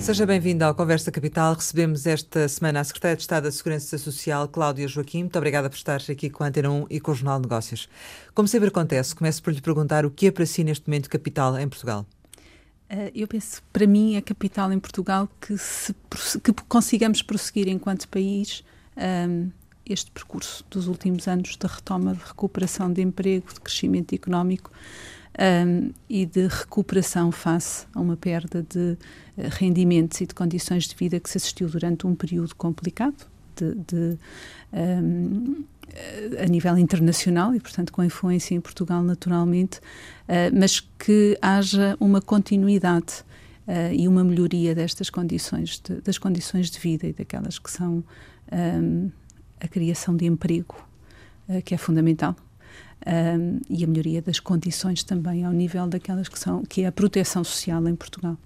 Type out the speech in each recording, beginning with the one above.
Seja bem-vindo ao Conversa Capital. Recebemos esta semana a Secretária de Estado da Segurança Social, Cláudia Joaquim. Muito obrigada por estar aqui com a Antena 1 e com o Jornal de Negócios. Como sempre acontece, começo por lhe perguntar o que é para si neste momento capital em Portugal. Uh, eu penso, para mim, é capital em Portugal que, se, que consigamos prosseguir enquanto país um, este percurso dos últimos anos de retoma de recuperação de emprego, de crescimento económico um, e de recuperação face a uma perda de uh, rendimentos e de condições de vida que se assistiu durante um período complicado de, de um, a nível internacional e, portanto, com influência em Portugal naturalmente, uh, mas que haja uma continuidade uh, e uma melhoria destas condições, de, das condições de vida e daquelas que são um, a criação de emprego, uh, que é fundamental, um, e a melhoria das condições também ao nível daquelas que são, que é a proteção social em Portugal.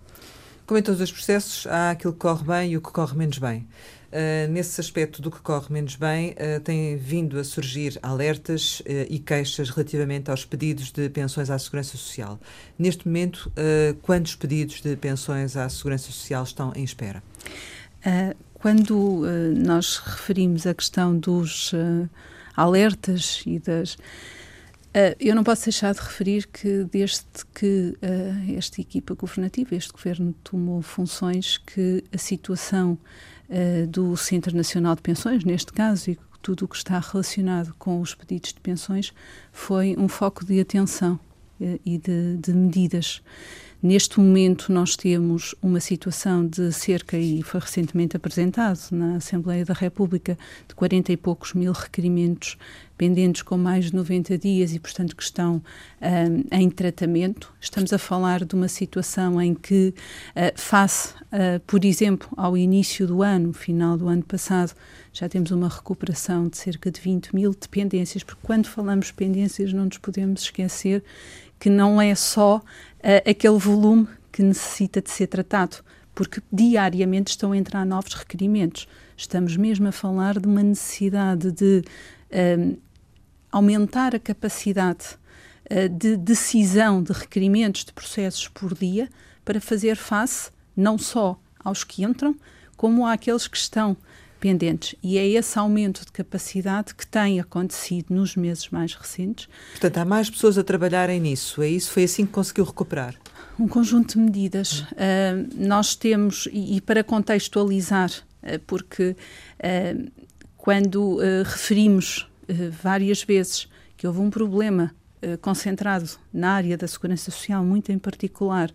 Como em todos os processos, há aquilo que corre bem e o que corre menos bem. Uh, nesse aspecto do que corre menos bem, uh, têm vindo a surgir alertas uh, e queixas relativamente aos pedidos de pensões à Segurança Social. Neste momento, quantos pedidos de pensões à Segurança Social estão em espera? quando nós referimos a questão dos alertas e das Uh, eu não posso deixar de referir que desde que uh, esta equipa governativa, este governo tomou funções, que a situação uh, do Centro Nacional de Pensões, neste caso, e tudo o que está relacionado com os pedidos de pensões, foi um foco de atenção e de, de medidas. Neste momento, nós temos uma situação de cerca, e foi recentemente apresentado na Assembleia da República, de 40 e poucos mil requerimentos pendentes com mais de 90 dias e, portanto, que estão um, em tratamento. Estamos a falar de uma situação em que, uh, face, uh, por exemplo, ao início do ano, final do ano passado, já temos uma recuperação de cerca de 20 mil dependências, porque quando falamos pendências não nos podemos esquecer que não é só uh, aquele volume que necessita de ser tratado, porque diariamente estão a entrar novos requerimentos. Estamos mesmo a falar de uma necessidade de uh, aumentar a capacidade uh, de decisão de requerimentos de processos por dia para fazer face não só aos que entram, como àqueles que estão pendentes. E é esse aumento de capacidade que tem acontecido nos meses mais recentes. Portanto, há mais pessoas a trabalharem nisso, é isso? Foi assim que conseguiu recuperar? Um conjunto de medidas. Uh, nós temos, e, e para contextualizar, uh, porque uh, quando referimos várias vezes que houve um problema concentrado na área da segurança social, muito em particular,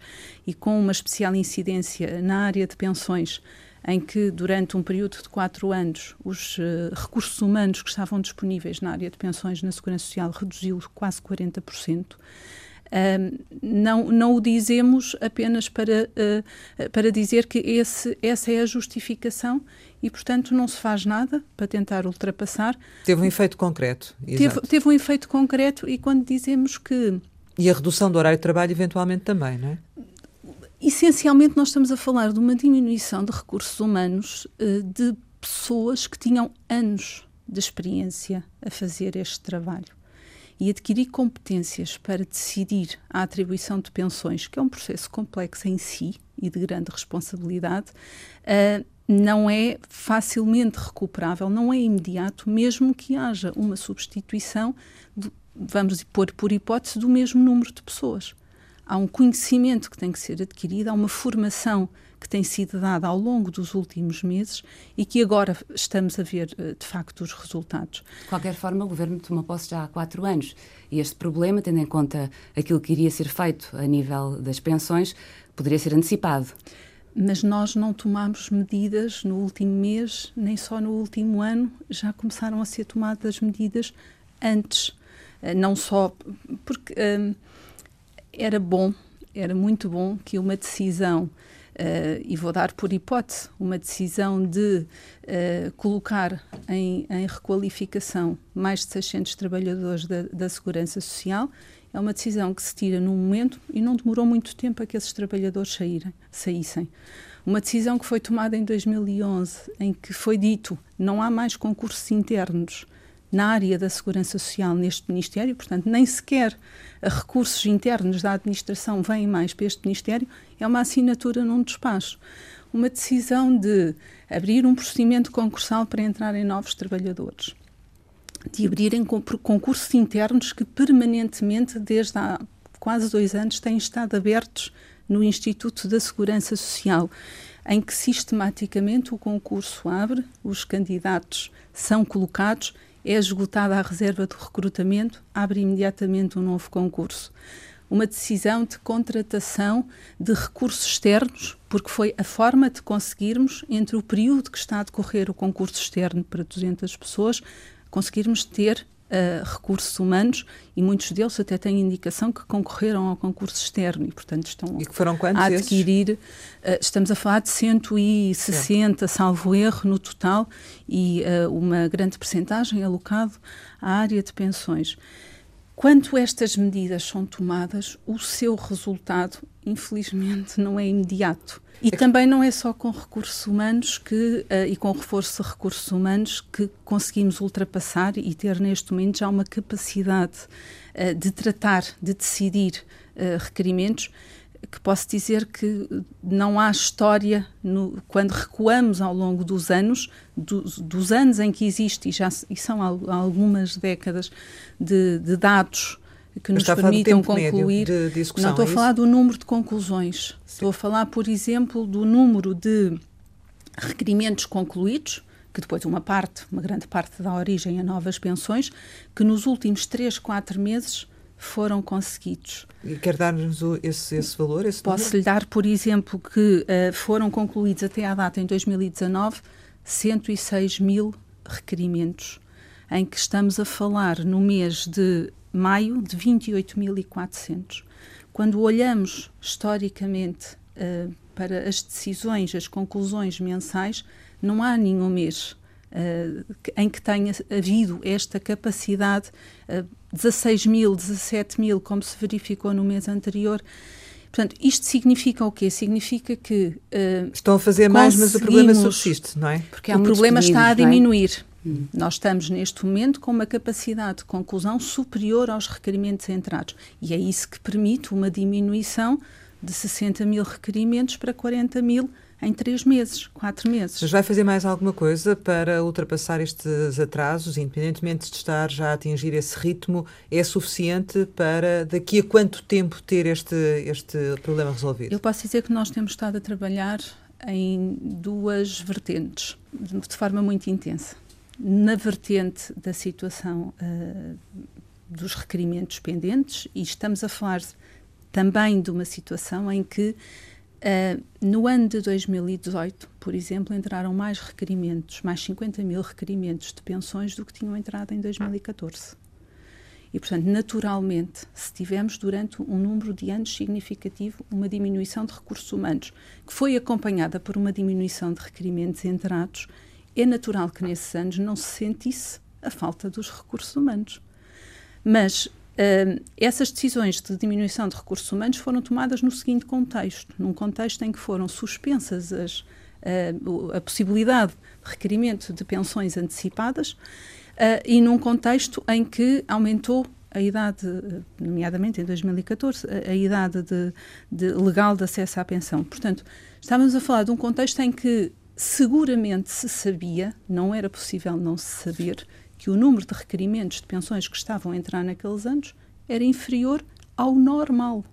e com uma especial incidência na área de pensões, em que, durante um período de quatro anos, os uh, recursos humanos que estavam disponíveis na área de pensões na Segurança Social reduziu quase 40%. Uh, não, não o dizemos apenas para, uh, para dizer que esse, essa é a justificação e, portanto, não se faz nada para tentar ultrapassar. Teve um efeito concreto. Teve, teve um efeito concreto e quando dizemos que. E a redução do horário de trabalho, eventualmente, também, não é? Essencialmente nós estamos a falar de uma diminuição de recursos humanos uh, de pessoas que tinham anos de experiência a fazer este trabalho e adquirir competências para decidir a atribuição de pensões, que é um processo complexo em si e de grande responsabilidade, uh, não é facilmente recuperável, não é imediato, mesmo que haja uma substituição, de, vamos pôr por hipótese, do mesmo número de pessoas há um conhecimento que tem que ser adquirido, há uma formação que tem sido dada ao longo dos últimos meses e que agora estamos a ver, eh, de facto, os resultados. De qualquer forma, o Governo tomou posse já há quatro anos e este problema, tendo em conta aquilo que iria ser feito a nível das pensões, poderia ser antecipado. Mas nós não tomamos medidas no último mês, nem só no último ano, já começaram a ser tomadas medidas antes. Eh, não só porque. Hum, era bom, era muito bom que uma decisão, uh, e vou dar por hipótese, uma decisão de uh, colocar em, em, requalificação mais de 600 trabalhadores da, da Segurança Social, é uma decisão que se tira num momento e não demorou muito tempo a que esses trabalhadores saírem, saíssem. Uma decisão que foi tomada em 2011, em que foi dito não há mais concursos internos na área da segurança social neste Ministério, portanto, nem sequer recursos internos da administração vêm mais para este Ministério, é uma assinatura num despacho. uma decisão de abrir um procedimento concursal para entrarem novos trabalhadores, de abrirem concursos internos que permanentemente, desde há quase dois anos, têm estado abertos no Instituto da Segurança Social, em que sistematicamente o concurso abre, os candidatos são colocados, é esgotada a reserva de recrutamento, abre imediatamente um novo concurso. Uma decisão de contratação de recursos externos, porque foi a forma de conseguirmos, entre o período que está a decorrer o concurso externo para 200 pessoas, conseguirmos ter uh, recursos humanos e muitos deles até têm indicação que concorreram ao concurso externo e, portanto, estão e que foram quantos a adquirir. Uh, estamos a falar de 160, é. salvo erro, no total, e uh, uma grande percentagem alocado à área de pensões. Quando estas medidas são tomadas, o seu resultado, infelizmente, não é imediato. E também não é só com recursos humanos que, uh, e com reforço de recursos humanos que conseguimos ultrapassar e ter neste momento já uma capacidade uh, de tratar, de decidir uh, requerimentos que posso dizer que não há história, no, quando recuamos ao longo dos anos, dos, dos, anos em que existe, e já e são algumas décadas de, de dados que nos permitam concluir. De, de não estou é a falar do número de conclusões, Sim. estou a falar, por exemplo, do número de requerimentos concluídos, que depois uma parte, uma grande parte dá origem a novas pensões, que nos últimos 3, 4 meses foram conseguidos. E quer dar-nos esse, esse valor? Esse Posso lhe dar, por exemplo, que uh, foram concluídos até à data, em 2019, 106 mil requerimentos, em que estamos a falar no mês de maio de 28.400. Quando olhamos historicamente uh, para as decisões, as conclusões mensais, não há nenhum mês Uh, em que tenha havido esta capacidade, uh, 16 mil, 17 mil, como se verificou no mês anterior. Portanto, isto significa o quê? Significa que. Uh, Estão a fazer mais, mas o problema subsiste, não é? Porque o problema está a é? diminuir. É? Nós estamos neste momento com uma capacidade de conclusão superior aos requerimentos entrados. E é isso que permite uma diminuição de 60 mil requerimentos para 40 mil em três meses, quatro meses. Mas vai fazer mais alguma coisa para ultrapassar estes atrasos, independentemente de estar já a atingir esse ritmo, é suficiente para daqui a quanto tempo ter este, este problema resolvido? Eu posso dizer que nós temos estado a trabalhar em duas vertentes, de forma muito intensa. Na vertente da situação uh, dos requerimentos pendentes, e estamos a falar também de uma situação em que Uh, no ano de 2018, por exemplo, entraram mais requerimentos, mais 50 mil requerimentos de pensões do que tinham entrado em 2014. E, portanto, naturalmente, se tivemos durante um número de anos significativo uma diminuição de recursos humanos, que foi acompanhada por uma diminuição de requerimentos entrados, é natural que nesses anos não se sentisse a falta dos recursos humanos. Mas Essas decisões de diminuição de recursos humanos foram tomadas no seguinte contexto: num contexto em que foram suspensas as, uh, a possibilidade de requerimento de pensões antecipadas uh, e num contexto em que aumentou a idade, nomeadamente em 2014, a, a idade de, de legal de acesso à pensão. Portanto, estávamos a falar de um contexto em que seguramente se sabia, não era possível não se saber, que o número de requerimentos de pensões que estavam a entrar naqueles anos era inferior ao normal.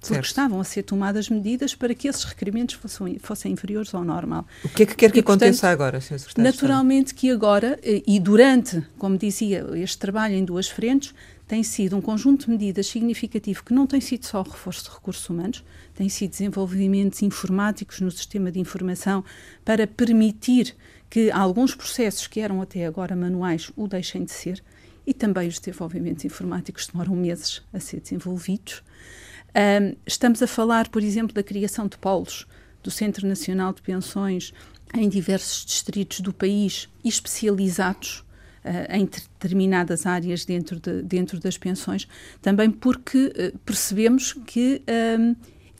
Porque certo. estavam a ser tomadas medidas para que esses requerimentos fossem, fossem inferiores ao normal. O que é que quer que e, aconteça portanto, agora, Sr. Secretário? Naturalmente que agora, eh, e durante, como dizia, este trabalho em duas frentes, tem sido um conjunto de medidas significativo que não tem sido só reforço de recursos humanos, tem sido desenvolvimentos informáticos no sistema de informação para permitir que alguns processos que eram até agora manuais o deixem de ser e também os desenvolvimentos informáticos demoram meses a ser desenvolvidos. Um, estamos a falar, por exemplo, da criação de polos do Centro Nacional de Pensões em diversos distritos do país especializados em determinadas áreas dentro, de, dentro das pensões, também porque uh, percebemos que um,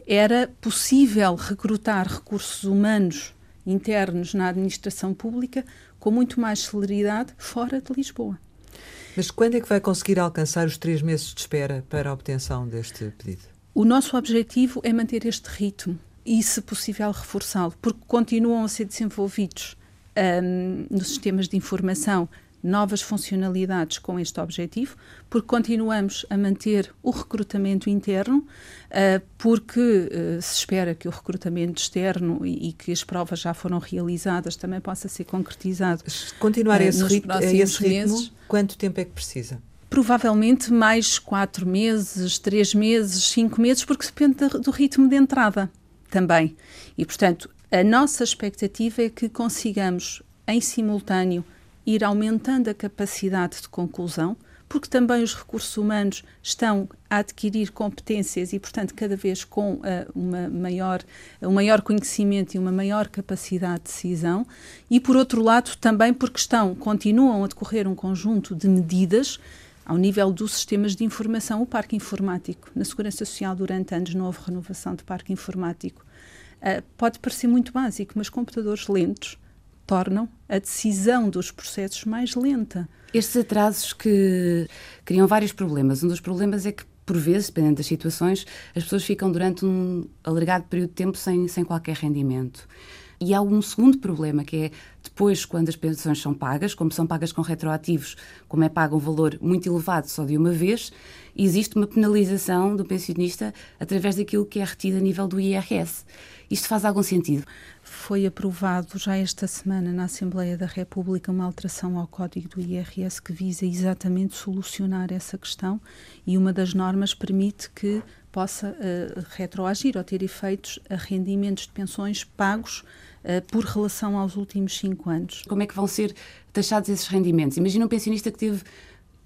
era possível recrutar recursos humanos internos na administração pública com muito mais celeridade fora de Lisboa. Mas quando é que vai conseguir alcançar os três meses de espera para a obtenção deste pedido? O nosso objetivo é manter este ritmo e, se possível, reforçá-lo, porque continuam a ser desenvolvidos um, nos sistemas de informação novas funcionalidades com este objetivo, porque continuamos a manter o recrutamento interno, uh, porque uh, se espera que o recrutamento externo e, e, que as provas já foram realizadas também possa ser concretizado. Continuar uh, esse, rit a esse ritmo, meses. quanto tempo é que precisa? Provavelmente mais quatro meses, três meses, cinco meses, porque depende do ritmo de entrada também. E, portanto, a nossa expectativa é que consigamos, em simultâneo, ir aumentando a capacidade de conclusão, porque também os recursos humanos estão a adquirir competências e, portanto, cada vez com uh, uma maior, um maior conhecimento e uma maior capacidade de decisão, e, por outro lado, também porque estão, continuam a decorrer um conjunto de medidas ao nível dos sistemas de informação, o parque informático. Na Segurança Social, durante anos, não houve renovação de parque informático. Uh, pode parecer muito básico, mas computadores lentos tornam a decisão dos processos mais lenta. Estes atrasos que criam vários problemas. Um dos problemas é que, por vezes, dependendo das situações, as pessoas ficam durante um alargado período de tempo sem, sem qualquer rendimento. E há um segundo problema, que é depois, quando as pensões são pagas, como são pagas com retroativos, como é pago um valor muito elevado só de uma vez, existe uma penalização do pensionista através daquilo que é retido a nível do IRS. Isto faz algum sentido? Foi aprovado já esta semana na Assembleia da República uma alteração ao Código do IRS que visa exatamente solucionar essa questão e uma das normas permite que possa uh, retroagir ou ter efeitos a rendimentos de pensões pagos uh, por relação aos últimos cinco anos. Como é que vão ser taxados esses rendimentos? Imagina um pensionista que teve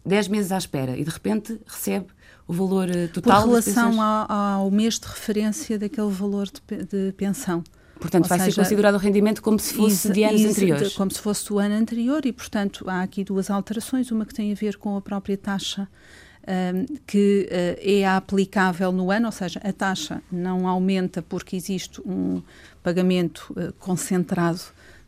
10 meses à espera e de repente recebe o valor uh, total Por relação ao, ao, mês de referência daquele valor de, de pensão. Portanto, Ou vai seja, ser considerado o rendimento como se fosse de anos anteriores. Como se fosse do ano anterior e, portanto, há aqui duas alterações. Uma que tem a ver com a própria taxa um, que uh, é aplicável no ano, ou seja, a taxa não aumenta porque existe um pagamento uh, concentrado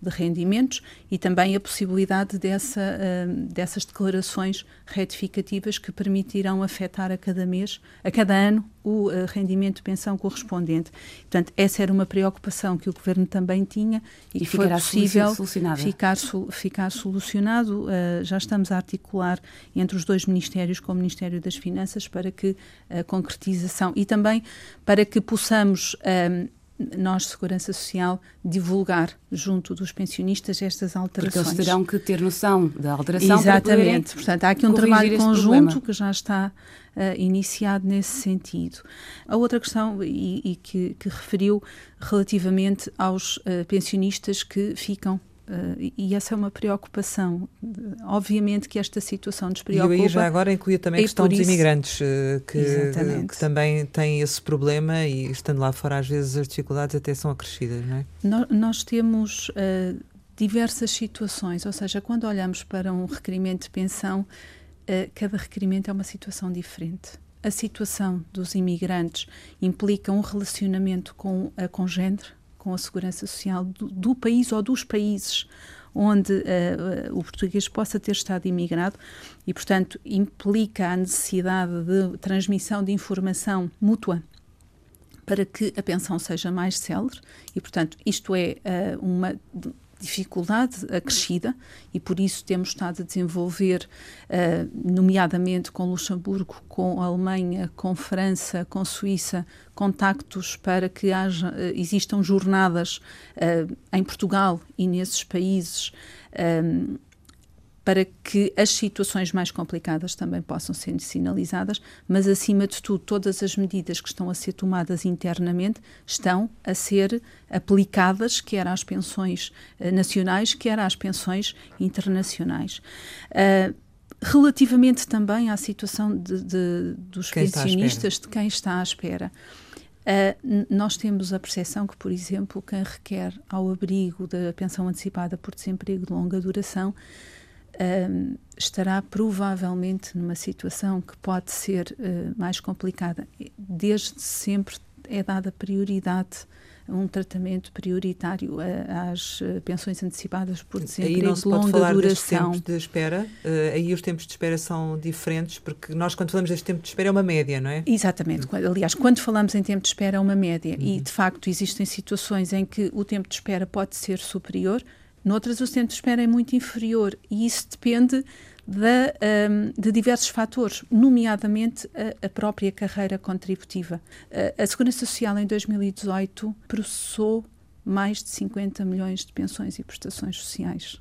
de rendimentos e também a possibilidade dessa, uh, dessas declarações retificativas que permitirão afetar a cada mês, a cada ano, o uh, rendimento de pensão correspondente. Portanto, essa era uma preocupação que o Governo também tinha e, e que foi possível ficar, ficar solucionado. Uh, já estamos a articular entre os dois Ministérios com o Ministério das Finanças para que a concretização e também para que possamos nós, Segurança Social, divulgar junto dos pensionistas estas alterações. Porque eles terão que ter noção da alteração Exatamente. Portanto, há aqui um trabalho conjunto que já está uh, iniciado nesse sentido. A outra questão, e, e que, que, referiu relativamente aos uh, pensionistas que ficam Uh, e essa é uma preocupação. Obviamente que esta situação nos preocupa. E aí já agora incluía também a questão dos imigrantes, uh, que, que, também têm esse problema e estando lá fora às vezes as dificuldades até são acrescidas, não é? No, nós temos uh, diversas situações, ou seja, quando olhamos para um requerimento de pensão, cada requerimento é uma situação diferente. A situação dos imigrantes implica um relacionamento com a congênere, com a segurança social do, do país ou dos países onde uh, o português possa ter estado imigrado e, portanto, implica a necessidade de transmissão de informação mútua para que a pensão seja mais célere e, portanto, isto é uh, uma dificuldade acrescida e por isso temos estado a desenvolver, uh, nomeadamente com Luxemburgo, com Alemanha, com França, com Suíça, contactos para que haja, uh, existam jornadas uh, em Portugal e nesses países para que as situações mais complicadas também possam ser sinalizadas, mas acima de tudo, todas as medidas que estão a ser tomadas internamente estão a ser aplicadas, quer às pensões uh, nacionais, quer às pensões internacionais. Uh, relativamente também à situação de, de, dos quem pensionistas, de quem está à espera. Uh, nós temos a percepção que, por exemplo, quem requer ao abrigo da pensão antecipada por desemprego de longa duração um, estará provavelmente numa situação que pode ser uh, mais complicada. Desde sempre é dada prioridade um tratamento prioritário às eh, pensões antecipadas por desemprego aí não se pode falar duração. tempos de espera, uh, aí os tempos de espera são diferentes, porque nós quando falamos deste tempo de espera é uma média, não é? Exatamente. Aliás, quando falamos em tempo de espera é uma média uhum. e, de facto, existem situações em que o tempo de espera pode ser superior, noutras o tempo de espera é muito inferior e isso depende de, um, de diversos fatores, nomeadamente a, a própria carreira contributiva. A, a Segurança Social, em 2018, processou mais de 50 milhões de pensões e prestações sociais.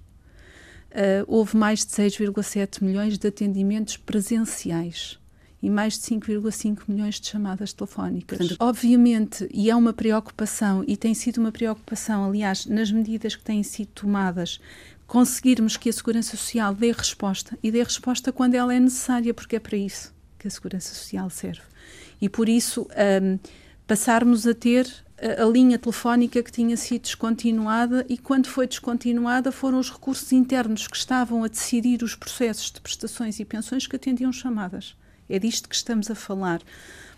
Uh, houve mais de 6,7 milhões de atendimentos presenciais e mais de 5,5 milhões de chamadas telefónicas. Portanto, Obviamente, e é uma preocupação, e tem sido uma preocupação, aliás, nas medidas que têm sido tomadas, conseguirmos que a Segurança Social dê resposta e dê resposta quando ela é necessária, porque é para isso que a Segurança Social serve. E por isso um, passarmos a ter a, a, linha telefónica que tinha sido descontinuada e quando foi descontinuada foram os recursos internos que estavam a decidir os processos de prestações e pensões que atendiam chamadas. É disto que estamos a falar.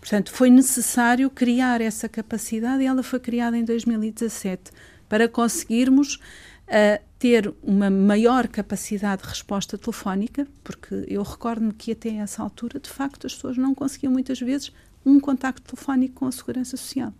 Portanto, foi necessário criar essa capacidade e ela foi criada em 2017 para conseguirmos a ter uma maior capacidade de resposta telefónica, porque eu recordo-me que até essa altura, de facto, as pessoas não conseguiam muitas vezes um contacto telefónico com a Segurança Social.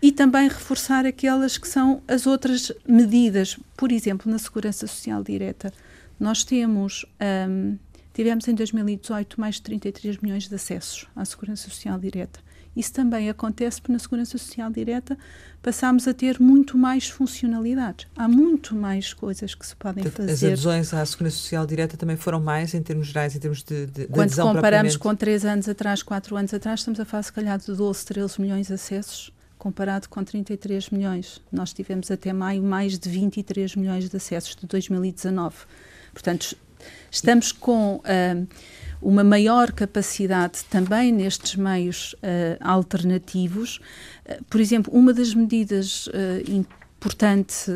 E também reforçar aquelas que são as outras medidas. Por exemplo, na Segurança Social Direta, nós temos, um, tivemos em 2018 mais de 33 milhões de acessos à Segurança Social Direta. Isso também acontece porque na Segurança Social Direta passamos a ter muito mais funcionalidades. Há muito mais coisas que se podem fazer. As adesões à Segurança Social Direta também foram mais em termos gerais, em termos de, de, Quando de comparamos com 3 anos atrás, 4 anos atrás, estamos a falar se calhar de 12, 13 milhões de acessos comparado com 33 milhões. Nós tivemos até maio mais de 23 milhões de acessos de 2019. Portanto, estamos com... Uh, uma maior capacidade também nestes meios uh, alternativos. Uh, por exemplo, uma das medidas importantes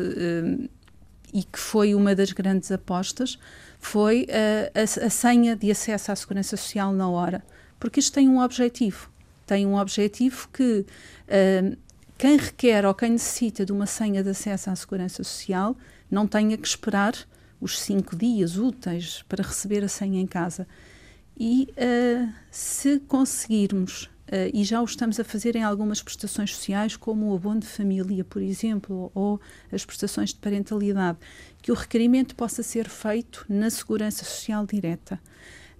e que foi uma das grandes apostas foi a, a, senha de acesso à segurança social na hora, porque isto tem um objetivo. Tem um objetivo que quem requer ou quem necessita de uma senha de acesso à segurança social não tenha que esperar os cinco dias úteis para receber a senha em casa e uh, se conseguirmos, uh, e já o estamos a fazer em algumas prestações sociais, como o abono de família, por exemplo, ou as prestações de parentalidade, que o requerimento possa ser feito na segurança social direta.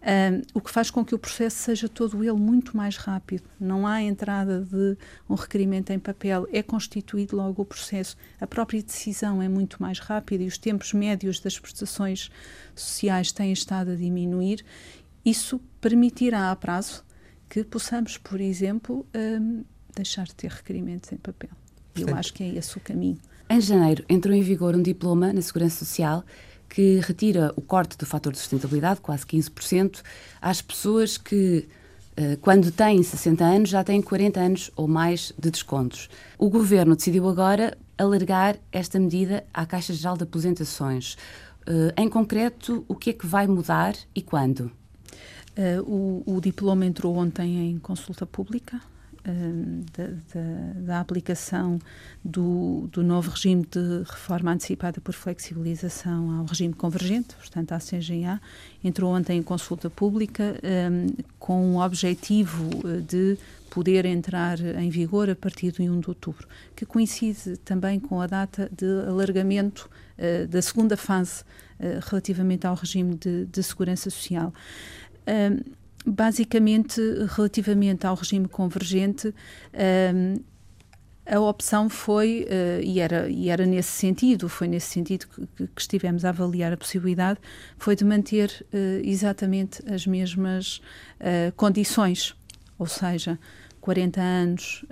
Um, o que faz com que o processo seja todo ele muito mais rápido. Não há entrada de um requerimento em papel, é constituído logo o processo. A própria decisão é muito mais rápida e os tempos médios das prestações sociais têm estado a diminuir isso permitirá a prazo que possamos, por exemplo, um, deixar de ter requerimentos em papel. E eu acho que é esse o caminho. Em janeiro entrou em vigor um diploma na Segurança Social que retira o corte do fator de sustentabilidade, quase 15%, às pessoas que, eh, quando têm 60 anos, já têm 40 anos ou mais de descontos. O governo decidiu agora alargar esta medida à Caixa Geral de Aposentações. Eh, em concreto, o que é que vai mudar e quando? Uh, o, o, diploma entrou ontem em consulta pública uh, da, da, da, aplicação do, do, novo regime de reforma antecipada por flexibilização ao regime convergente, portanto, à CGA. Entrou ontem em consulta pública um, eh, com o objetivo de poder entrar em vigor a partir de 1 de outubro, que coincide também com a data de alargamento uh, da segunda fase relativamente ao regime de, de segurança social basicamente, relativamente ao regime convergente, a opção foi, uh, e, era, e era nesse sentido, foi nesse sentido que, que estivemos a avaliar a possibilidade, foi de manter uh, exatamente as mesmas uh, condições, ou seja, 40 anos,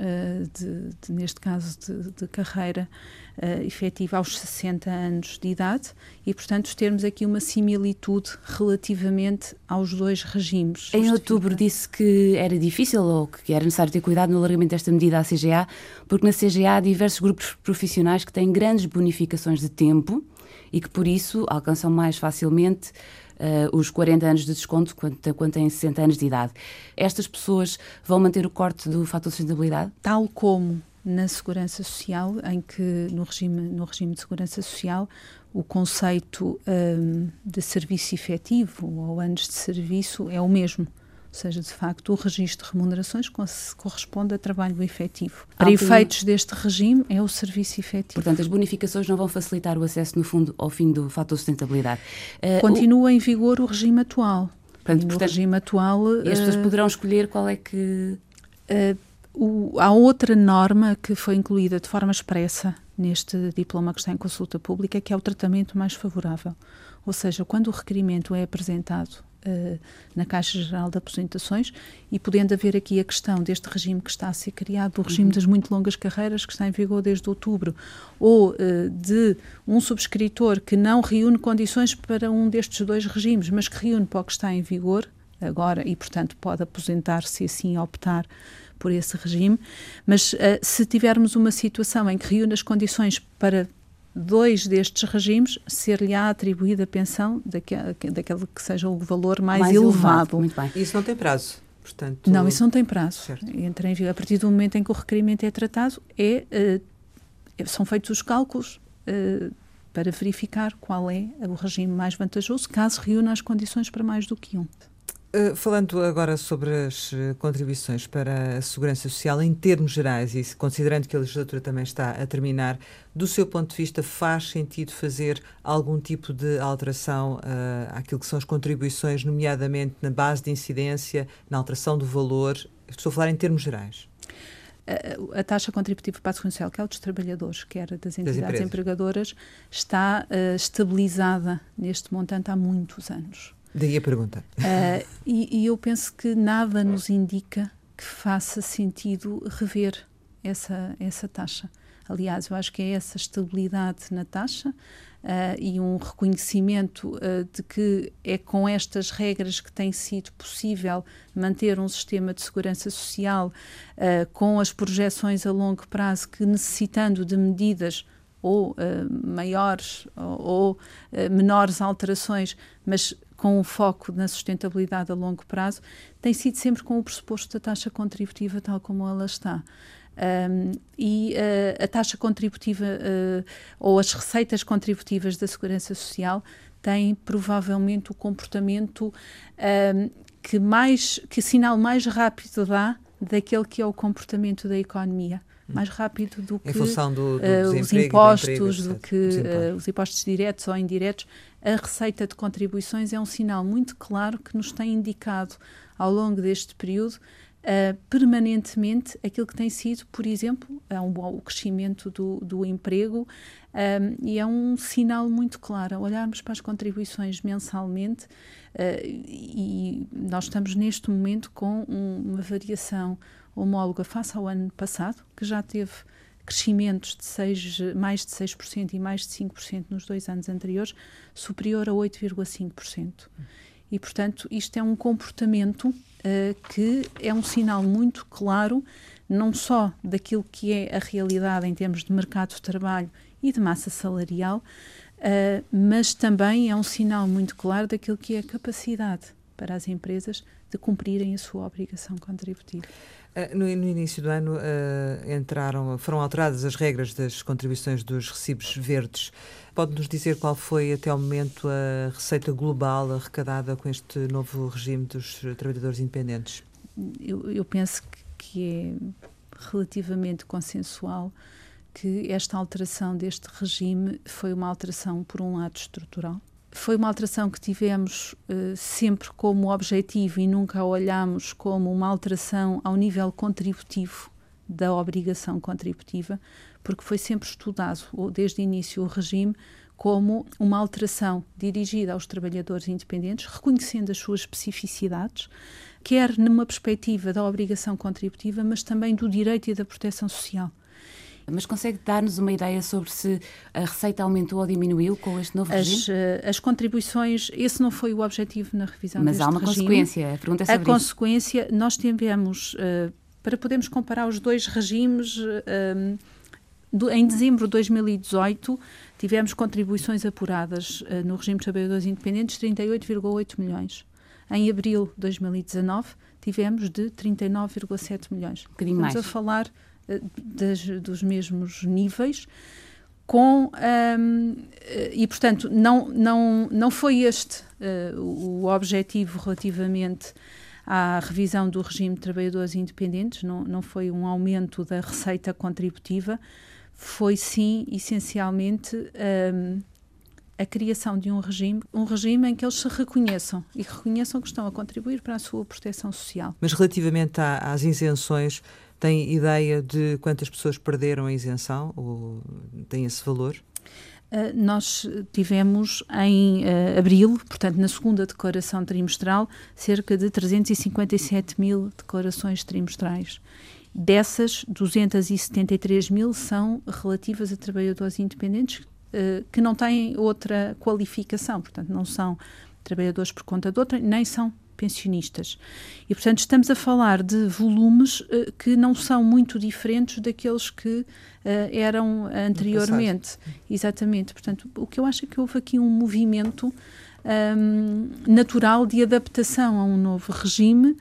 de, de, neste caso, de, de carreira uh, efetiva aos 60 anos de idade e, portanto, termos aqui uma similitude relativamente aos dois regimes. Em outubro disse que era difícil ou que era necessário ter cuidado no alargamento desta medida à CGA, porque na CGA há diversos grupos profissionais que têm grandes bonificações de tempo e que, por isso, alcançam mais facilmente uh, os 40 anos de desconto quando, quando têm 60 anos de idade. Estas pessoas vão manter o corte do fator de sustentabilidade? Tal como na segurança social, em que no regime, no regime de segurança social o conceito um, de serviço efetivo ou anos de serviço é o mesmo. Ou seja, de facto, o registro de remunerações corresponde a trabalho efetivo. Para efeitos deste regime, é o serviço efetivo. Portanto, as bonificações não vão facilitar o acesso, no fundo, ao fim do fator de sustentabilidade. Uh, Continua o... em vigor o regime atual. Portanto, portanto, regime atual. E as pessoas uh, poderão escolher qual é que. Uh, o, há outra norma que foi incluída de forma expressa neste diploma que está em consulta pública, que é o tratamento mais favorável. Ou seja, quando o requerimento é apresentado uh, na Caixa Geral de Aposentações e podendo haver aqui a questão deste regime que está a ser criado, o regime uhum. das muito longas carreiras que está em vigor desde outubro, ou uh, de um subscritor que não reúne condições para um destes dois regimes, mas que reúne para o que está em vigor agora e, portanto, pode aposentar-se assim optar por esse regime, mas uh, se tivermos uma situação em que reúne as condições para dois destes regimes, ser-lhe-á atribuída a pensão daquele, daquele que seja o valor mais, mais elevado. elevado. Muito bem. Isso não tem prazo? Portanto, não, isso não tem prazo. Entra em, a partir do momento em que o requerimento é tratado, é, uh, são feitos os cálculos uh, para verificar qual é o regime mais vantajoso, caso reúna as condições para mais do que um. Uh, falando agora sobre as uh, contribuições para a segurança social em termos gerais e considerando que a legislatura também está a terminar, do seu ponto de vista faz sentido fazer algum tipo de alteração uh, àquilo que são as contribuições, nomeadamente na base de incidência, na alteração do valor? Estou a falar em termos gerais. A, taxa contributiva para a segurança social, quer dos trabalhadores, quer das entidades das empregadoras, está estabilizada neste montante há muitos anos. Daí a pergunta. Uh, e, e, eu penso que nada nos indica que faça sentido rever essa, essa taxa. Aliás, eu acho que é essa estabilidade na taxa uh, e um reconhecimento uh, de que é com estas regras que tem sido possível manter um sistema de segurança social com as projeções a longo prazo que, necessitando de medidas ou maiores ou, ou menores alterações, mas com o foco na sustentabilidade a longo prazo, tem sido sempre com o pressuposto da taxa contributiva tal como ela está. Um, e uh, a taxa contributiva uh, ou as receitas contributivas da Segurança Social têm provavelmente o comportamento um, que mais que sinal mais rápido dá daquele que é o comportamento da economia mais rápido do que do, do uh, os impostos, do, do que uh, os impostos diretos ou indiretos. A receita de contribuições é um sinal muito claro que nos tem indicado ao longo deste período uh, permanentemente aquilo que tem sido, por exemplo, é um, o crescimento do, do emprego um, e é um sinal muito claro. Olharmos para as contribuições mensalmente e nós estamos neste momento com um, uma variação homóloga face ao ano passado, que já teve crescimentos de mais de 6% e mais de 5% nos dois anos anteriores, superior a 8,5%. E, portanto, isto é um comportamento uh, que é um sinal muito claro, não só daquilo que é a realidade em termos de mercado de trabalho e de massa salarial, uh, mas também é um sinal muito claro daquilo que é a capacidade para as empresas de cumprirem a sua obrigação contributiva. Eh, no, no, início do ano uh, entraram, foram alteradas as regras das contribuições dos recibos verdes. Pode-nos dizer qual foi até o momento a receita global arrecadada com este novo regime dos trabalhadores independentes? Eu, eu penso que é relativamente consensual que esta alteração deste regime foi uma alteração, por um lado, estrutural, foi uma alteração que tivemos uh, sempre como objetivo e nunca a olhamos como uma alteração ao nível contributivo da obrigação contributiva, porque foi sempre estudado desde o início o regime como uma alteração dirigida aos trabalhadores independentes, reconhecendo as suas especificidades, quer numa perspectiva da obrigação contributiva, mas também do direito e da proteção social. Mas consegue dar-nos uma ideia sobre se a receita aumentou ou diminuiu com este novo regime? As, eh, as contribuições, esse não foi o objetivo na revisão Mas há uma regime. consequência, a pergunta é sobre A isso. consequência, nós tivemos, uh, para podermos comparar os dois regimes, do, em dezembro de 2018, tivemos contribuições apuradas no regime de trabalhadores independentes de 38,8 milhões. Em abril de 2019, tivemos de 39,7 milhões. Um bocadinho Estamos mais. a falar das, dos mesmos níveis com um, e portanto não não não foi este uh, o objetivo relativamente à revisão do regime de trabalhadores independentes não não foi um aumento da receita contributiva foi sim essencialmente um, a criação de um regime, um regime em que eles se reconheçam e reconheçam que estão a contribuir para a sua proteção social. Mas relativamente às isenções, tem ideia de quantas pessoas perderam a isenção? Ou tem esse valor? Uh, nós tivemos em uh, abril, portanto, na segunda declaração trimestral, cerca de 357 mil declarações trimestrais. Dessas, 273 mil são relativas a trabalhadores independentes uh, que não têm outra qualificação, portanto, não são trabalhadores por conta de outra, nem são pensionistas. E, portanto, estamos a falar de volumes uh, que não são muito diferentes daqueles que uh, eram anteriormente. Exatamente. Portanto, o que eu acho é que houve aqui um movimento um, natural de adaptação a um novo regime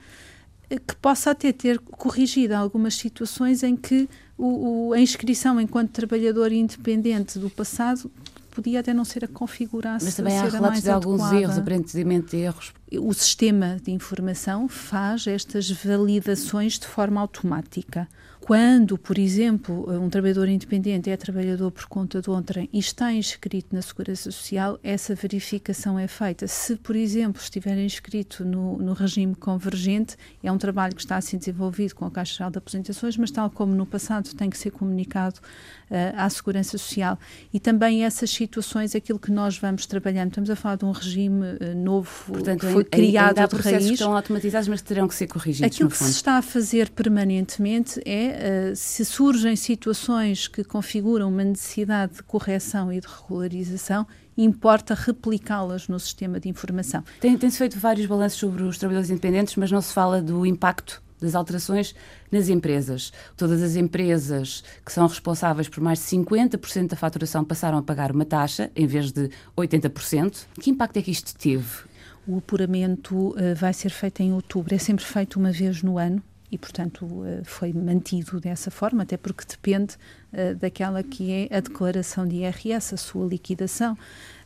eh, que possa até ter corrigido algumas situações em que o, o, a inscrição enquanto trabalhador independente do passado podia até não ser a configuração. Mas também há relatos de alguns adequada. erros, aparentemente erros. O sistema de informação faz estas validações de forma automática. Quando, por exemplo, um trabalhador independente é trabalhador por conta de outrem e está inscrito na Segurança Social, essa verificação é feita. Se, por exemplo, estiver inscrito no, no regime convergente, é um trabalho que está a ser desenvolvido com a Caixa Geral de Aposentações, mas tal como no passado tem que ser comunicado uh, à Segurança Social. E também essas situações, aquilo que nós vamos trabalhando, estamos a falar de um regime uh, novo Portanto, que foi criado ainda há de raiz. que estão automatizados, mas terão que ser corrigidos, Aquilo que fundo. se está a fazer permanentemente é Uh, se surgem situações que configuram uma necessidade de correção e de regularização, importa replicá-las no sistema de informação. Tem-se tem feito vários balanços sobre os trabalhadores independentes, mas não se fala do impacto das alterações nas empresas. Todas as empresas que são responsáveis por mais de 50% da faturação passaram a pagar uma taxa em vez de 80%. Que impacto é que isto teve? O apuramento uh, vai ser feito em outubro, é sempre feito uma vez no ano e, portanto, foi mantido dessa forma, até porque depende uh, daquela que é a declaração de IRS, a sua liquidação.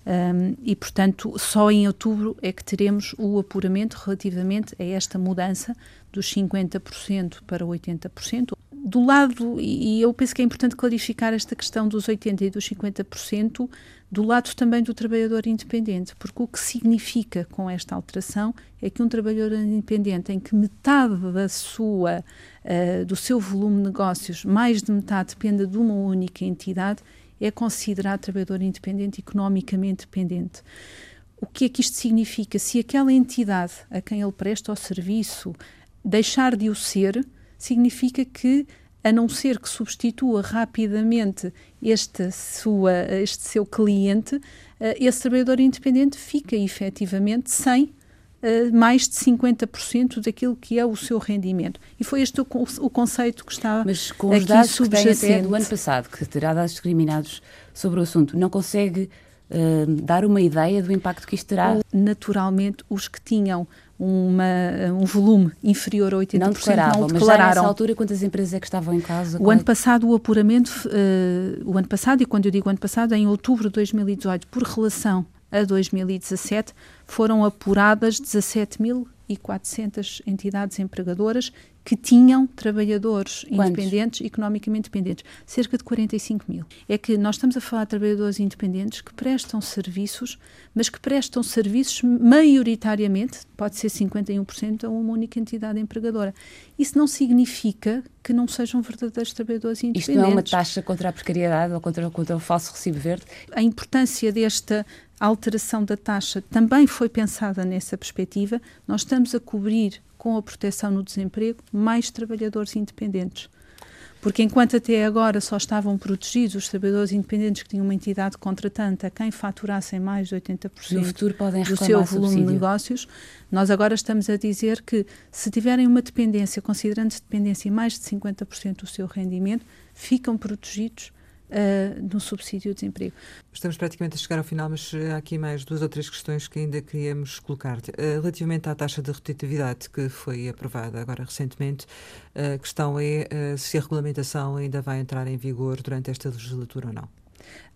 Um, e, portanto, só em outubro é que teremos o apuramento relativamente a esta mudança dos 50% para 80%. Do lado, e eu penso que é importante clarificar esta questão dos 80% e dos 50%, do lado também do trabalhador independente, porque o que significa com esta alteração é que um trabalhador independente em que metade da sua, uh, do seu volume de negócios, mais de metade dependa de uma única entidade, é considerado trabalhador independente economicamente dependente. O que é que isto significa? Se aquela entidade a quem ele presta o serviço deixar de o ser, significa que, a não ser que substitua rapidamente este, sua, este seu cliente, esse trabalhador independente fica efetivamente sem mais de 50% daquilo que é o seu rendimento. E foi este o, o conceito que está Mas com os aqui dados que tem até do ano passado, que terá dados discriminados sobre o assunto, não consegue uh, dar uma ideia do impacto que isto terá? Naturalmente, os que tinham uma, um volume inferior a 80% não declaravam, não mas já declararam. nessa altura quantas empresas é que estavam em causa? O ano passado o apuramento, uh, o ano passado, e quando eu digo ano passado, em outubro de 2018, por relação a 2017, foram apuradas 17.400 entidades empregadoras que tinham trabalhadores Quantos? independentes, economicamente dependentes. Cerca de 45 mil. É que nós estamos a falar de trabalhadores independentes que prestam serviços, mas que prestam serviços maioritariamente, pode ser 51%, a uma única entidade empregadora. Isso não significa que não sejam verdadeiros trabalhadores independentes. Isto não é uma taxa contra a precariedade ou contra, contra o falso recibo verde? A importância desta alteração da taxa também foi pensada nessa perspectiva. Nós estamos a cobrir com a proteção no desemprego mais trabalhadores independentes. Porque enquanto até agora só estavam protegidos os trabalhadores independentes que tinham uma entidade contratante a quem faturassem mais de 80% no futuro podem do seu volume subsídio. de negócios, nós agora estamos a dizer que se tiverem uma dependência, considerando dependência mais de 50% do seu rendimento, ficam protegidos uh, no subsídio de desemprego. Estamos praticamente a chegar ao final, mas há aqui mais duas ou três questões que ainda queríamos colocar. Uh, relativamente à taxa de rotatividade que foi aprovada agora recentemente, a questão é se a regulamentação ainda vai entrar em vigor durante esta legislatura ou não.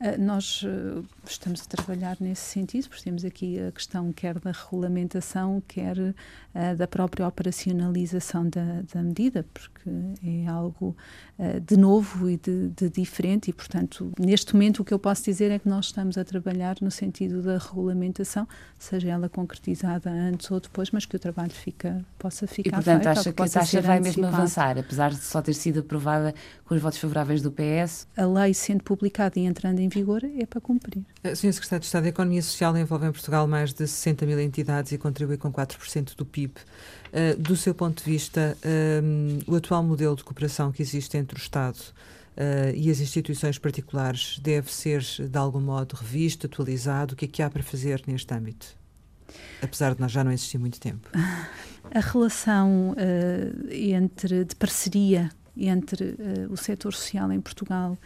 Uh, nós uh, estamos a trabalhar nesse sentido, porque temos aqui a questão quer da regulamentação, quer uh, da própria operacionalização da, da, medida, porque é algo de novo e de, de, diferente, e, portanto, neste momento o que eu posso dizer é que nós estamos a trabalhar no sentido da regulamentação, seja ela concretizada antes ou depois, mas que o trabalho fica, possa ficar E, portanto, feito, acha que, a taxa vai mesmo avançar, apesar de só ter sido aprovada com os votos favoráveis do PS? A lei sendo publicada e entrando em vigor é para cumprir. Sr. Secretário de Estado, a economia social envolve em Portugal mais de 60 mil entidades e contribui com 4% do PIB. Uh, do seu ponto de vista, um, o atual modelo de cooperação que existe entre o Estado uh, e as instituições particulares deve ser, de algum modo, revisto, atualizado? O que é que há para fazer neste âmbito? Apesar de nós já não existir muito tempo. A relação uh, entre, de parceria entre o setor social em Portugal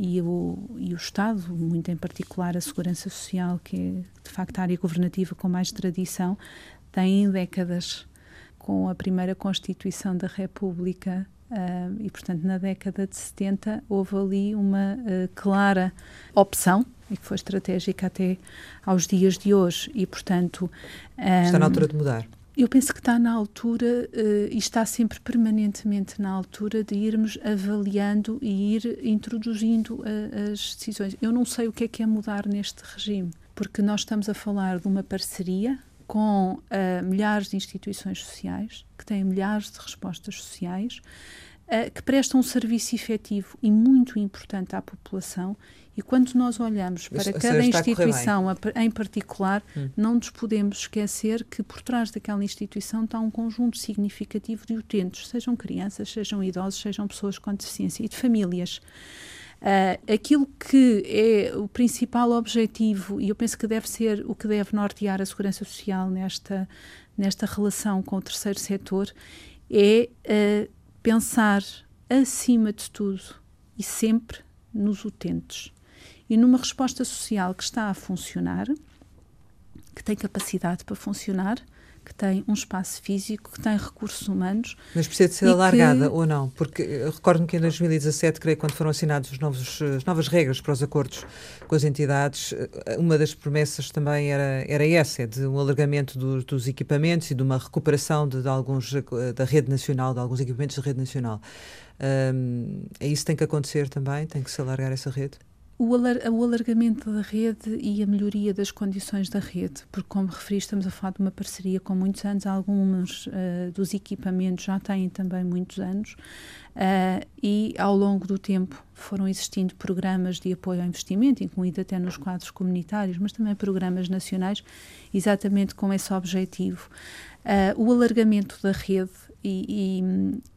e o, e o Estado, muito em particular a Segurança Social, que é de facto a área governativa com mais tradição, tem décadas. Com a primeira Constituição da República uh, e, portanto, na década de 70, houve ali uma uh, clara opção e que foi estratégica até aos dias de hoje. E, portanto. Um, Está na altura de mudar. Eu penso que está na altura uh, e está sempre permanentemente na altura de irmos avaliando e ir introduzindo uh, as decisões. Eu não sei o que é que é mudar neste regime, porque nós estamos a falar de uma parceria com uh, milhares de instituições sociais que têm milhares de respostas sociais que prestam um serviço efetivo e muito importante à população e quando nós olhamos para cada instituição em particular, hum. não nos podemos esquecer que por trás daquela instituição está um conjunto significativo de utentes, sejam crianças, sejam idosos, sejam pessoas com deficiência e de famílias. Uh, aquilo que é o principal objetivo, e eu penso que deve ser o que deve nortear a segurança social nesta, nesta relação com o terceiro setor, é uh, pensar acima de tudo e sempre nos utentes. E numa resposta social que está a funcionar, que tem capacidade para funcionar, que tem um espaço físico, que tem recursos humanos. Mas precisa de ser alargada que... ou não? Porque recordo-me que em 2017, creio, quando foram assinados os novos, as novas regras para os acordos com as entidades, uma das promessas também era, era essa, é de um alargamento do, dos equipamentos e de uma recuperação de, de, alguns da rede nacional, de alguns equipamentos da rede nacional. Um, é isso tem que acontecer também? Tem que se alargar essa rede? O, alargamento da rede e a melhoria das condições da rede, porque, como referi, estamos a falar de uma parceria com muitos anos, alguns uh, dos equipamentos já têm também muitos anos, uh, e ao longo do tempo foram existindo programas de apoio ao investimento, incluído até nos quadros comunitários, mas também programas nacionais, exatamente com esse objetivo. Uh, o alargamento da rede e,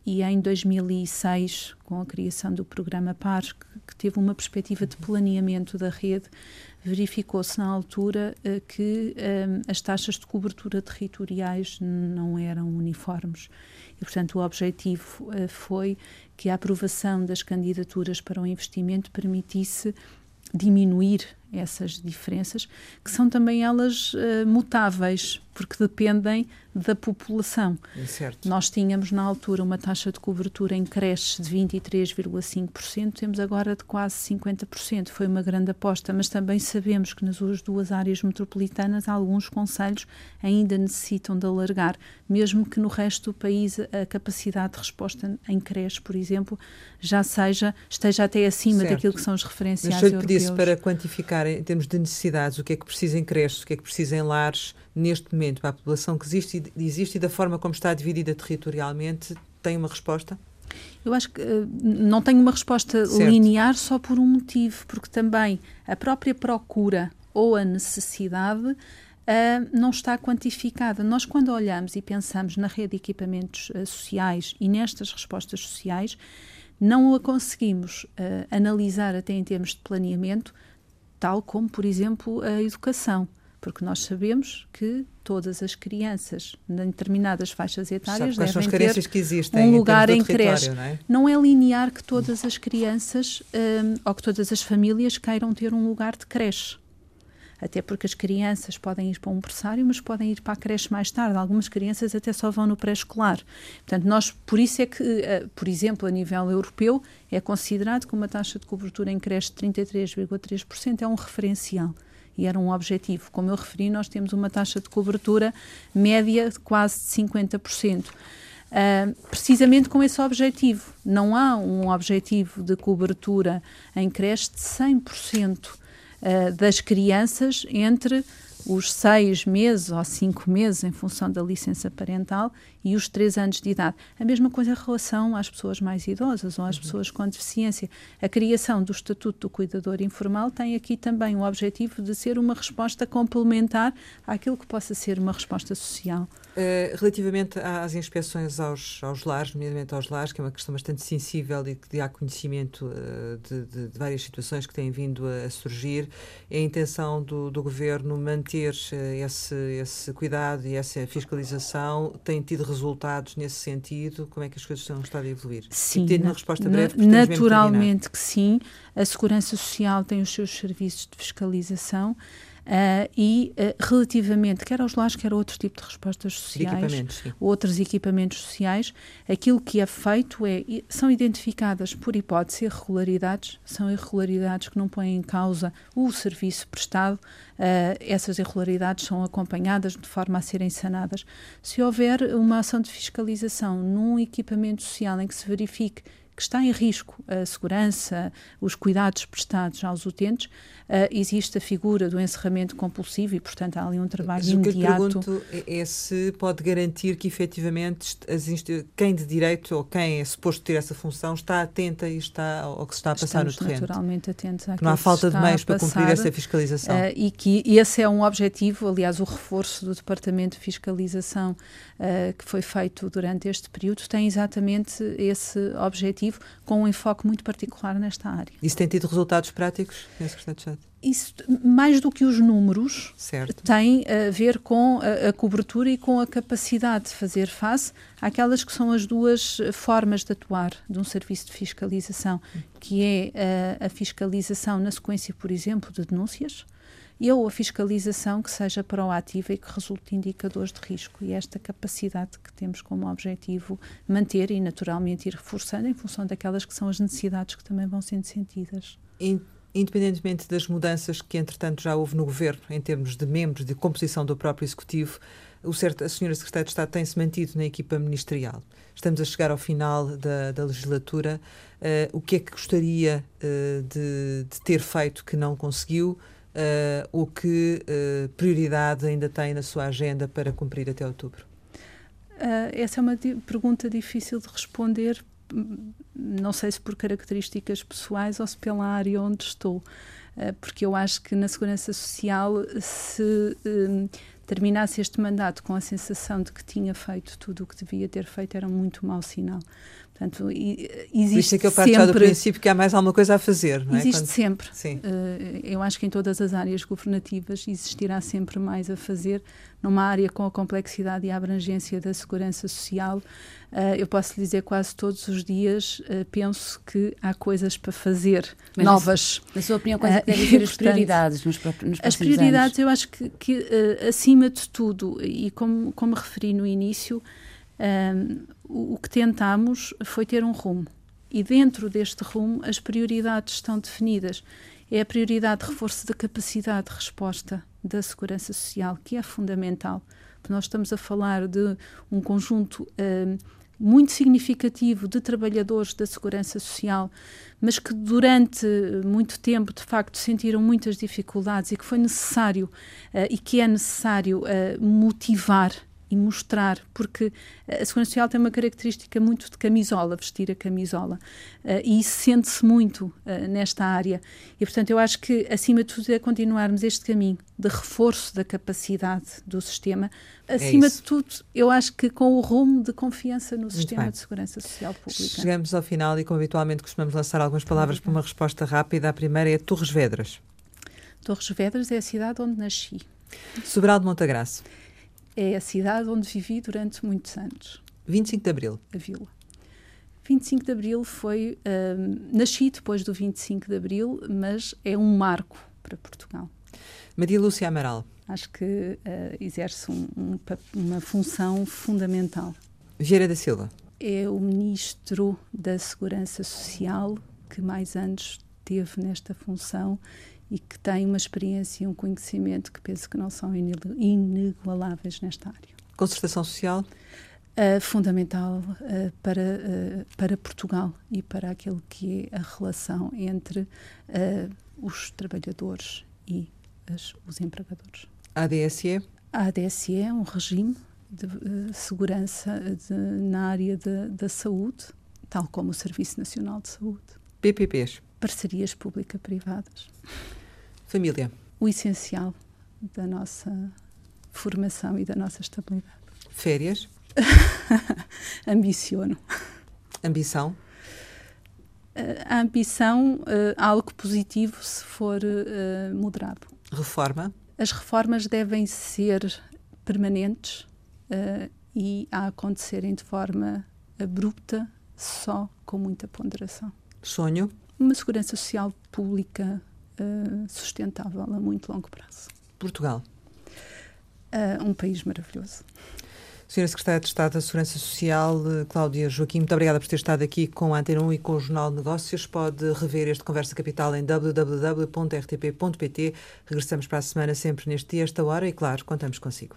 e, e, em 2006, com a criação do programa PARS, que, que teve uma perspectiva de planeamento da rede, verificou-se na altura uh, que um, as taxas de cobertura territoriais não eram uniformes. E, portanto, o objetivo uh, foi que a aprovação das candidaturas para o investimento permitisse diminuir essas diferenças, que são também elas uh, mutáveis, porque dependem da população. Certo. Nós tínhamos na altura uma taxa de cobertura em creches de 23,5%, temos agora de quase 50%. Foi uma grande aposta, mas também sabemos que nas duas áreas metropolitanas alguns conselhos ainda necessitam de alargar, mesmo que no resto do país a capacidade de resposta em creches, por exemplo, já seja esteja até acima certo. daquilo que são os referenciais mas europeus. Se eu pedisse para quantificar em termos de necessidades o que é que precisa em creches, o que é que precisa em lares, neste momento, para a população que existe, existe e da forma como está dividida territorialmente, tem uma resposta? Eu acho que uh, não tenho uma resposta certo. linear só por um motivo, porque também a própria procura ou a necessidade uh, não está quantificada. Nós, quando olhamos e pensamos na rede de equipamentos uh, sociais e nestas respostas sociais, não a conseguimos analisar até em termos de planeamento, tal como, por exemplo, a educação porque nós sabemos que todas as crianças em determinadas faixas etárias Sabe, devem ter que existem um lugar em creche. Não é? não é linear que todas as crianças um, ou que todas as famílias queiram ter um lugar de creche até porque as crianças podem ir para um berçário, mas podem ir para a creche mais tarde. Algumas crianças até só vão no pré-escolar. Portanto, nós, por isso é que, uh, por exemplo, a nível europeu, é considerado que uma taxa de cobertura em creche de 33,3% é um referencial e era um objetivo. Como eu referi, nós temos uma taxa de cobertura média de quase de 50%. Uh, precisamente com esse objetivo. Não há um objetivo de cobertura em creche de 100% uh, das crianças entre os seis meses ou cinco meses, em função da licença parental, e os três anos de idade. A mesma coisa em relação às pessoas mais idosas ou às uhum. pessoas com deficiência. A criação do Estatuto do Cuidador Informal tem aqui também o objetivo de ser uma resposta complementar àquilo que possa ser uma resposta social. Uh, relativamente às inspeções aos, aos lares, nomeadamente aos lares, que é uma questão bastante sensível e que há conhecimento uh, de, de, de, várias situações que têm vindo a, a surgir, é a intenção do, do Governo manter uh, esse, esse cuidado e essa fiscalização tem tido resultados nesse sentido? Como é que as coisas estão, estão a evoluir? Sim, e uma resposta breve, naturalmente que sim. A Segurança Social tem os seus serviços de fiscalização. Uh, e uh, relativamente, quer aos lares, quer a outros tipos de respostas sociais, equipamentos, outros equipamentos sociais, aquilo que é feito é, são identificadas por hipótese irregularidades, são irregularidades que não põem em causa o serviço prestado, uh, essas irregularidades são acompanhadas de forma a serem sanadas. Se houver uma ação de fiscalização num equipamento social em que se verifique que está em risco a segurança, os cuidados prestados aos utentes, uh, existe a figura do encerramento compulsivo e, portanto, há ali um trabalho Mas imediato. O que eu pergunto é, é se pode garantir que, efetivamente, as quem de direito ou quem é suposto ter essa função está atenta e está ao que se está a passar Estamos no terreno. naturalmente atentos àquilo Não há falta de meios para cumprir essa fiscalização. Uh, e que esse é um objetivo, aliás, o reforço do Departamento de Fiscalização uh, que foi feito durante este período tem exatamente esse objetivo, com um enfoque muito particular nesta área. Isso tem tido resultados práticos, Sr. Secretário de Estado? isso, mais do que os números, certo. tem a ver com a, a, cobertura e com a capacidade de fazer face àquelas que são as duas formas de atuar de um serviço de fiscalização, que é a, a fiscalização na sequência, por exemplo, de denúncias, e ou a fiscalização que seja proativa e que resulte de indicadores de risco. E esta capacidade que temos como objetivo manter e, naturalmente, ir reforçando em função daquelas que são as necessidades que também vão sendo sentidas independentemente das mudanças que, entretanto, já houve no governo, em termos de membros, de composição do próprio executivo, o certo, a senhora Secretária de Estado tem-se mantido na equipa ministerial. Estamos a chegar ao final da, da legislatura. Uh, o que é que gostaria uh, de, de, ter feito que não conseguiu? Uh, ou que prioridade ainda tem na sua agenda para cumprir até outubro? essa é uma pergunta difícil de responder não sei se por características pessoais ou se pela área onde estou, porque eu acho que na segurança social, se um, terminasse este mandato com a sensação de que tinha feito tudo o que devia ter feito, era muito mau sinal. Portanto, existe Por isso é que eu parto sempre, já do princípio que há mais alguma coisa a fazer, não é? Existe Quando... sempre. Sim. Uh, eu acho que em todas as áreas governativas existirá sempre mais a fazer. Numa área com a complexidade e a abrangência da segurança social, uh, eu posso lhe dizer quase todos os dias uh, penso que há coisas para fazer Mas novas. Na sua opinião, quais é devem ser as prioridades nos, nos As prioridades, anos? eu acho que, que acima de tudo, e como, como referi no início, o, que tentamos foi ter um rumo. E dentro deste rumo, as prioridades estão definidas. É a prioridade de reforço da capacidade de resposta da segurança social, que é fundamental. Nós estamos a falar de um conjunto muito significativo de trabalhadores da segurança social, mas que durante muito tempo, de facto, sentiram muitas dificuldades e que foi necessário uh, e que é necessário uh, motivar e mostrar, porque a Segurança Social tem uma característica muito de camisola, vestir a camisola, uh, e isso sente-se muito uh, nesta área. E, portanto, eu acho que, acima de tudo, é continuarmos este caminho de reforço da capacidade do sistema. É acima é de tudo, eu acho que com o rumo de confiança no muito sistema bem. de segurança social pública. Chegamos ao final e, como habitualmente, costumamos lançar algumas palavras para uma resposta rápida. A primeira é Torres Vedras. Torres Vedras é a cidade onde nasci Sobral de Montagraça. É a cidade onde vivi durante muitos anos. 25 de Abril. A vila. 25 de Abril foi. Uh, nasci depois do 25 de Abril, mas é um marco para Portugal. Maria Lúcia Amaral. Acho que uh, exerce um, um, uma função fundamental. Vieira da Silva. É o Ministro da Segurança Social que mais anos teve nesta função e que tem uma experiência e um conhecimento que penso que não são inigualáveis nesta área. Concertação social? Uh, fundamental uh, para, uh, para Portugal e para aquilo que é a relação entre os trabalhadores e as, os empregadores. A ADSE? A ADSE é um regime de segurança de, na área de, da saúde, tal como o Serviço Nacional de Saúde. PPPs? Parcerias pública-privadas. Família? O essencial da nossa formação e da nossa estabilidade. Férias? Ambiciono. Ambição? Uh, a ambição, uh, algo positivo se for uh, moderado. Reforma? As reformas devem ser permanentes e a acontecerem de forma abrupta, só com muita ponderação. Sonho? Uma segurança social pública sustentável a muito longo prazo. Portugal? um país maravilhoso. Senhora Secretária de Estado da Segurança Social, Cláudia Joaquim, muito obrigada por ter estado aqui com a Antena 1 e com o Jornal de Negócios. Pode rever este Conversa Capital em www.rtp.pt. Regressamos para a semana sempre neste dia, esta hora, e claro, contamos consigo.